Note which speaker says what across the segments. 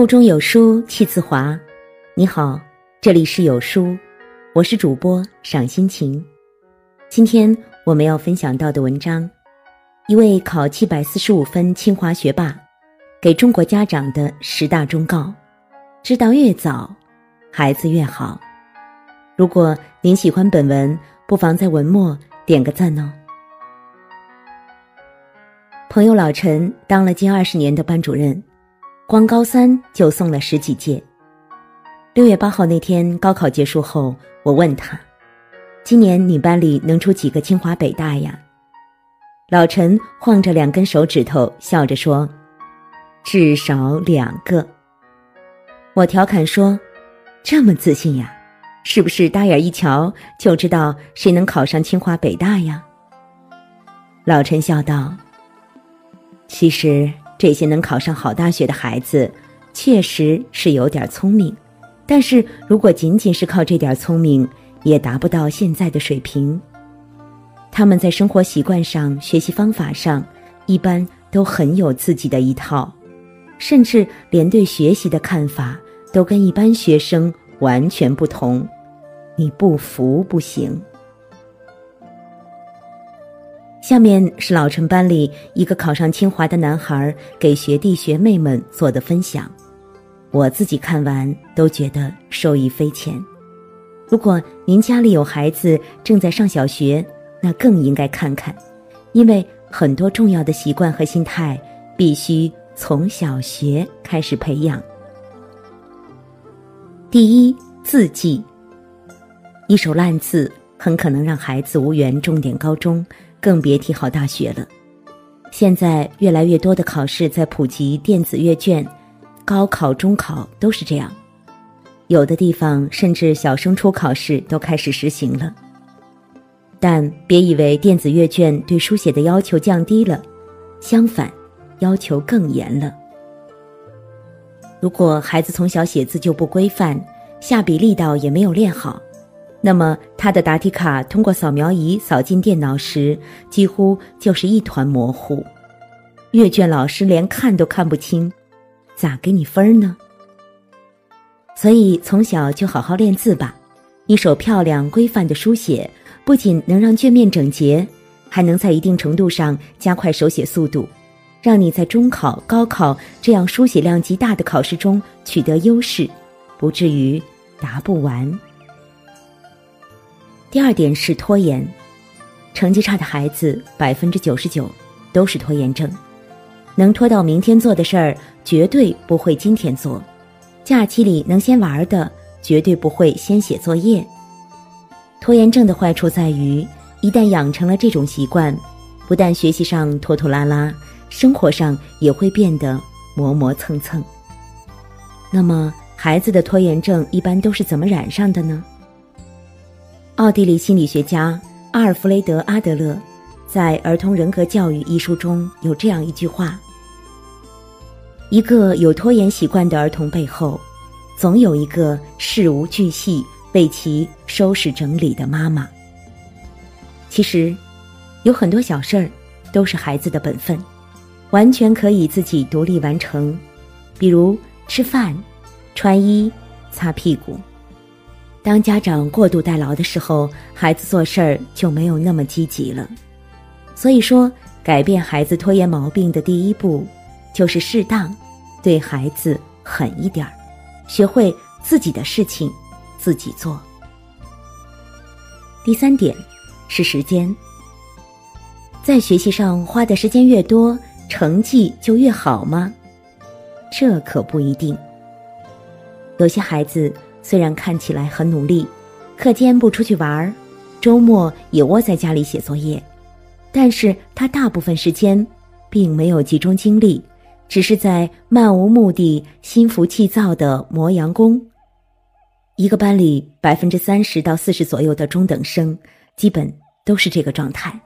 Speaker 1: 腹中有书气自华。你好，这里是有书，我是主播赏心情。今天我们要分享到的文章，一位考七百四十五分清华学霸给中国家长的十大忠告：知道越早，孩子越好。如果您喜欢本文，不妨在文末点个赞哦。朋友老陈当了近二十年的班主任。光高三就送了十几届。六月八号那天高考结束后，我问他：“今年你班里能出几个清华北大呀？”老陈晃着两根手指头，笑着说：“至少两个。”我调侃说：“这么自信呀？是不是大眼一瞧就知道谁能考上清华北大呀？”老陈笑道：“其实。”这些能考上好大学的孩子，确实是有点聪明，但是如果仅仅是靠这点聪明，也达不到现在的水平。他们在生活习惯上、学习方法上，一般都很有自己的一套，甚至连对学习的看法都跟一般学生完全不同。你不服不行。下面是老陈班里一个考上清华的男孩给学弟学妹们做的分享，我自己看完都觉得受益匪浅。如果您家里有孩子正在上小学，那更应该看看，因为很多重要的习惯和心态必须从小学开始培养。第一，字迹，一手烂字很可能让孩子无缘重点高中。更别提好大学了。现在越来越多的考试在普及电子阅卷，高考、中考都是这样。有的地方甚至小升初考试都开始实行了。但别以为电子阅卷对书写的要求降低了，相反，要求更严了。如果孩子从小写字就不规范，下笔力道也没有练好。那么他的答题卡通过扫描仪扫进电脑时，几乎就是一团模糊，阅卷老师连看都看不清，咋给你分呢？所以从小就好好练字吧，一手漂亮规范的书写，不仅能让卷面整洁，还能在一定程度上加快手写速度，让你在中考、高考这样书写量极大的考试中取得优势，不至于答不完。第二点是拖延，成绩差的孩子百分之九十九都是拖延症，能拖到明天做的事儿，绝对不会今天做；假期里能先玩的，绝对不会先写作业。拖延症的坏处在于，一旦养成了这种习惯，不但学习上拖拖拉拉，生活上也会变得磨磨蹭蹭。那么，孩子的拖延症一般都是怎么染上的呢？奥地利心理学家阿尔弗雷德·阿德勒在《儿童人格教育》一书中有这样一句话：“一个有拖延习惯的儿童背后，总有一个事无巨细为其收拾整理的妈妈。”其实，有很多小事儿都是孩子的本分，完全可以自己独立完成，比如吃饭、穿衣、擦屁股。当家长过度代劳的时候，孩子做事儿就没有那么积极了。所以说，改变孩子拖延毛病的第一步，就是适当对孩子狠一点儿，学会自己的事情自己做。第三点是时间，在学习上花的时间越多，成绩就越好吗？这可不一定。有些孩子。虽然看起来很努力，课间不出去玩儿，周末也窝在家里写作业，但是他大部分时间并没有集中精力，只是在漫无目的、心浮气躁的磨洋工。一个班里百分之三十到四十左右的中等生，基本都是这个状态。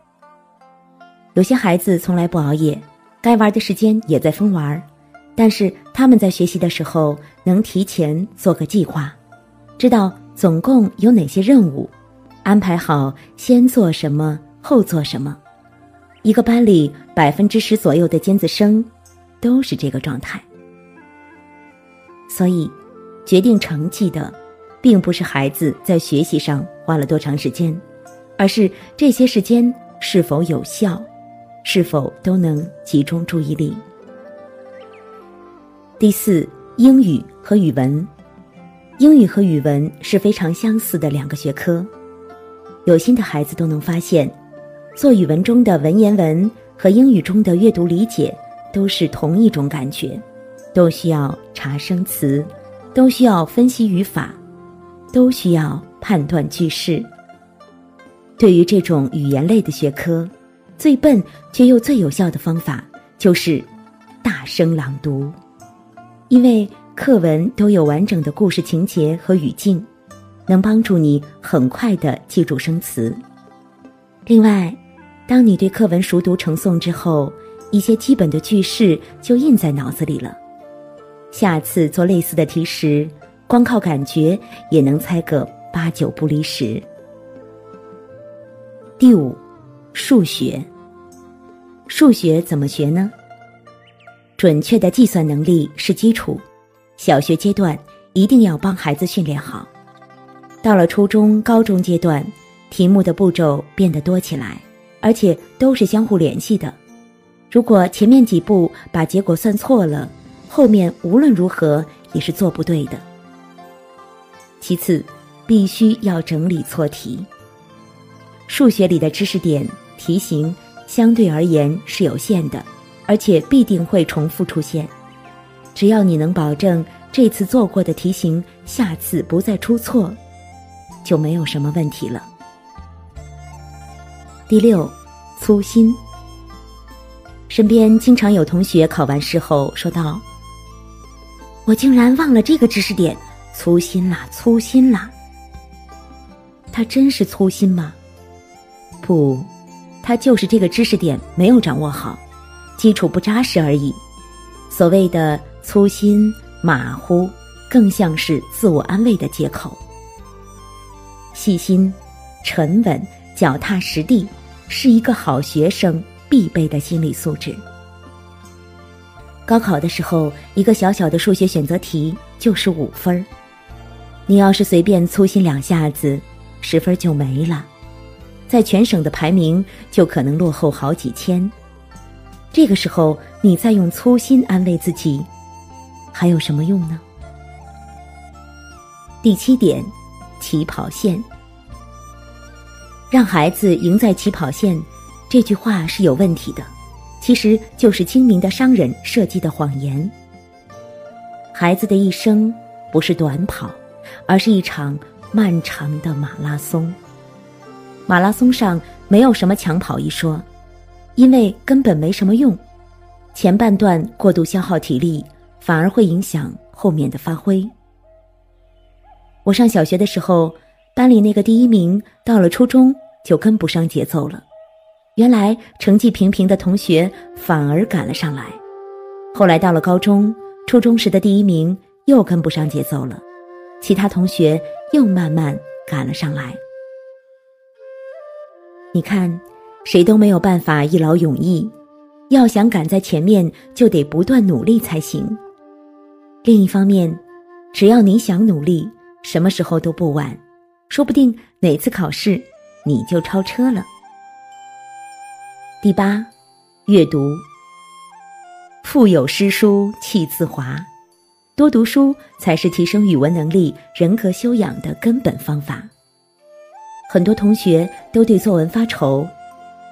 Speaker 1: 有些孩子从来不熬夜，该玩的时间也在疯玩，但是他们在学习的时候能提前做个计划。知道总共有哪些任务，安排好先做什么后做什么。一个班里百分之十左右的尖子生，都是这个状态。所以，决定成绩的，并不是孩子在学习上花了多长时间，而是这些时间是否有效，是否都能集中注意力。第四，英语和语文，英语和语文是非常相似的两个学科。有心的孩子都能发现，做语文中的文言文和英语中的阅读理解都是同一种感觉，都需要查生词，都需要分析语法，都需要判断句式。对于这种语言类的学科，最笨却又最有效的方法就是大声朗读。因为课文都有完整的故事情节和语境，能帮助你很快的记住生词。另外，当你对课文熟读成诵之后，一些基本的句式就印在脑子里了。下次做类似的题时，光靠感觉也能猜个八九不离十。第五，数学。数学怎么学呢？准确的计算能力是基础，小学阶段一定要帮孩子训练好。到了初中、高中阶段，题目的步骤变得多起来，而且都是相互联系的。如果前面几步把结果算错了，后面无论如何也是做不对的。其次，必须要整理错题。数学里的知识点、题型相对而言是有限的。而且必定会重复出现，只要你能保证这次做过的题型下次不再出错，就没有什么问题了。第六，粗心。身边经常有同学考完试后说道：“我竟然忘了这个知识点，粗心啦，粗心啦。”他真是粗心吗？不，他就是这个知识点没有掌握好。基础不扎实而已，所谓的粗心马虎，更像是自我安慰的借口。细心、沉稳、脚踏实地，是一个好学生必备的心理素质。高考的时候，一个小小的数学选择题就是五分儿，你要是随便粗心两下子，十分就没了，在全省的排名就可能落后好几千。这个时候，你再用粗心安慰自己，还有什么用呢？第七点，起跑线。让孩子赢在起跑线，这句话是有问题的，其实就是精明的商人设计的谎言。孩子的一生不是短跑，而是一场漫长的马拉松。马拉松上没有什么抢跑一说。因为根本没什么用，前半段过度消耗体力，反而会影响后面的发挥。我上小学的时候，班里那个第一名，到了初中就跟不上节奏了。原来成绩平平的同学反而赶了上来，后来到了高中、初中时的第一名又跟不上节奏了，其他同学又慢慢赶了上来。你看。谁都没有办法一劳永逸，要想赶在前面，就得不断努力才行。另一方面，只要你想努力，什么时候都不晚，说不定哪次考试你就超车了。第八，阅读。腹有诗书气自华，多读书才是提升语文能力、人格修养的根本方法。很多同学都对作文发愁。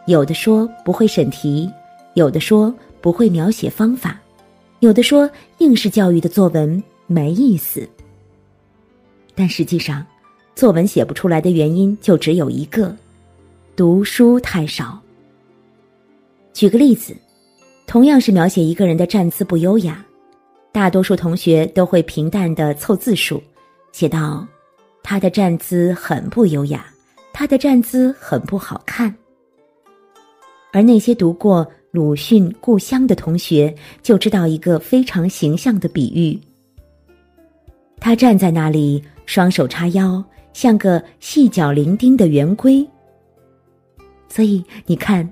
Speaker 1: 有的说不会审题，有的说不会描写方法，有的说应试教育的作文没意思。但实际上，作文写不出来的原因就只有一个：读书太少。举个例子，同样是描写一个人的站姿不优雅，大多数同学都会平淡的凑字数，写到他的站姿很不优雅，他的站姿很不好看。而那些读过鲁迅《故乡》的同学，就知道一个非常形象的比喻。他站在那里，双手叉腰，像个细脚伶仃的圆规。所以你看，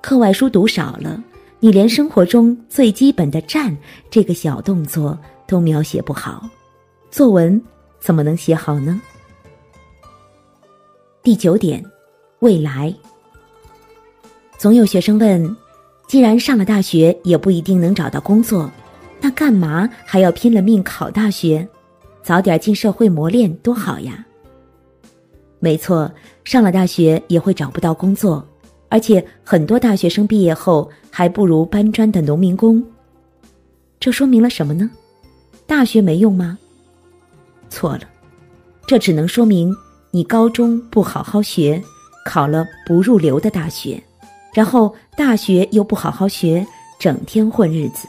Speaker 1: 课外书读少了，你连生活中最基本的站这个小动作都描写不好，作文怎么能写好呢？第九点，未来。总有学生问：既然上了大学也不一定能找到工作，那干嘛还要拼了命考大学？早点进社会磨练多好呀！没错，上了大学也会找不到工作，而且很多大学生毕业后还不如搬砖的农民工。这说明了什么呢？大学没用吗？错了，这只能说明你高中不好好学，考了不入流的大学，然后大学又不好好学，整天混日子。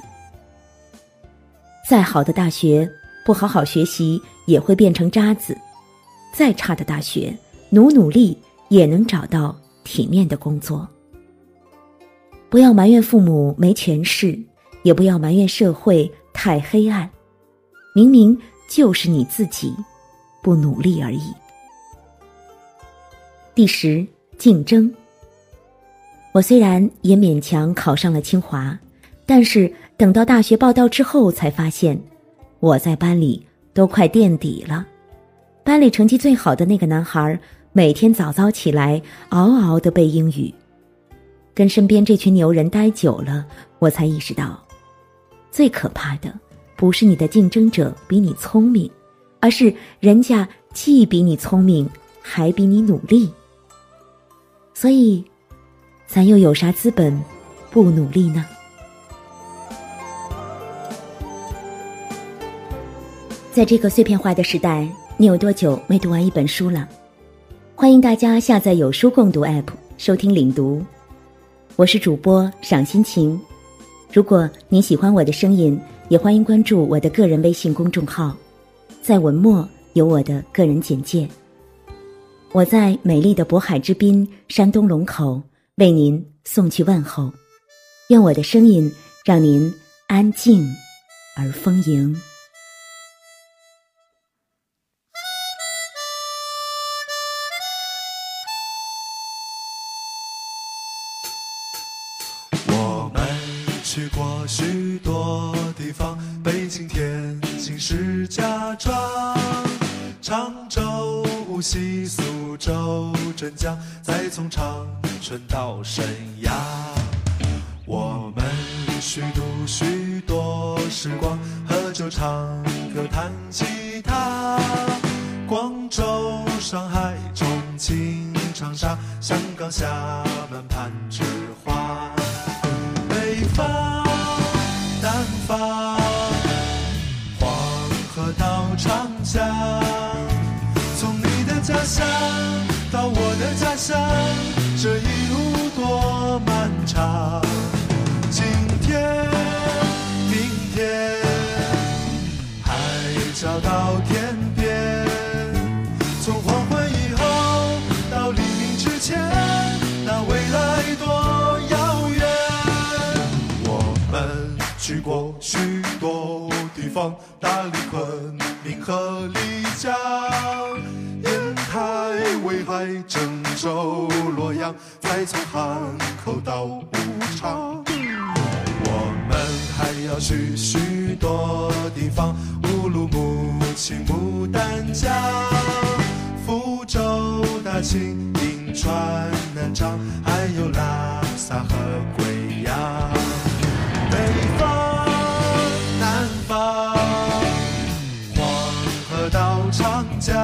Speaker 1: 再好的大学，不好好学习也会变成渣子；再差的大学，努努力也能找到体面的工作。不要埋怨父母没权势，也不要埋怨社会太黑暗。明明就是你自己不努力而已。第十，竞争。我虽然也勉强考上了清华，但是等到大学报到之后，才发现我在班里都快垫底了。班里成绩最好的那个男孩，每天早早起来，嗷嗷的背英语。跟身边这群牛人待久了，我才意识到，最可怕的。不是你的竞争者比你聪明，而是人家既比你聪明，还比你努力。所以，咱又有啥资本不努力呢？在这个碎片化的时代，你有多久没读完一本书了？欢迎大家下载有书共读 App 收听领读。我是主播赏心情。如果你喜欢我的声音，也欢迎关注我的个人微信公众号，在文末有我的个人简介。我在美丽的渤海之滨山东龙口为您送去问候，愿我的声音让您安静而丰盈。
Speaker 2: 我们去过许多地方，北京、天津、石家庄、常州、无锡、苏州、镇江，再从长春到沈阳。我们虚度昆明和丽江，烟台、威海、郑州、洛阳，再从汉口到武昌。我们还要去许多地方，乌鲁木齐、牡丹江、福州、大庆、银川、南昌，还有拉萨和贵阳。长江，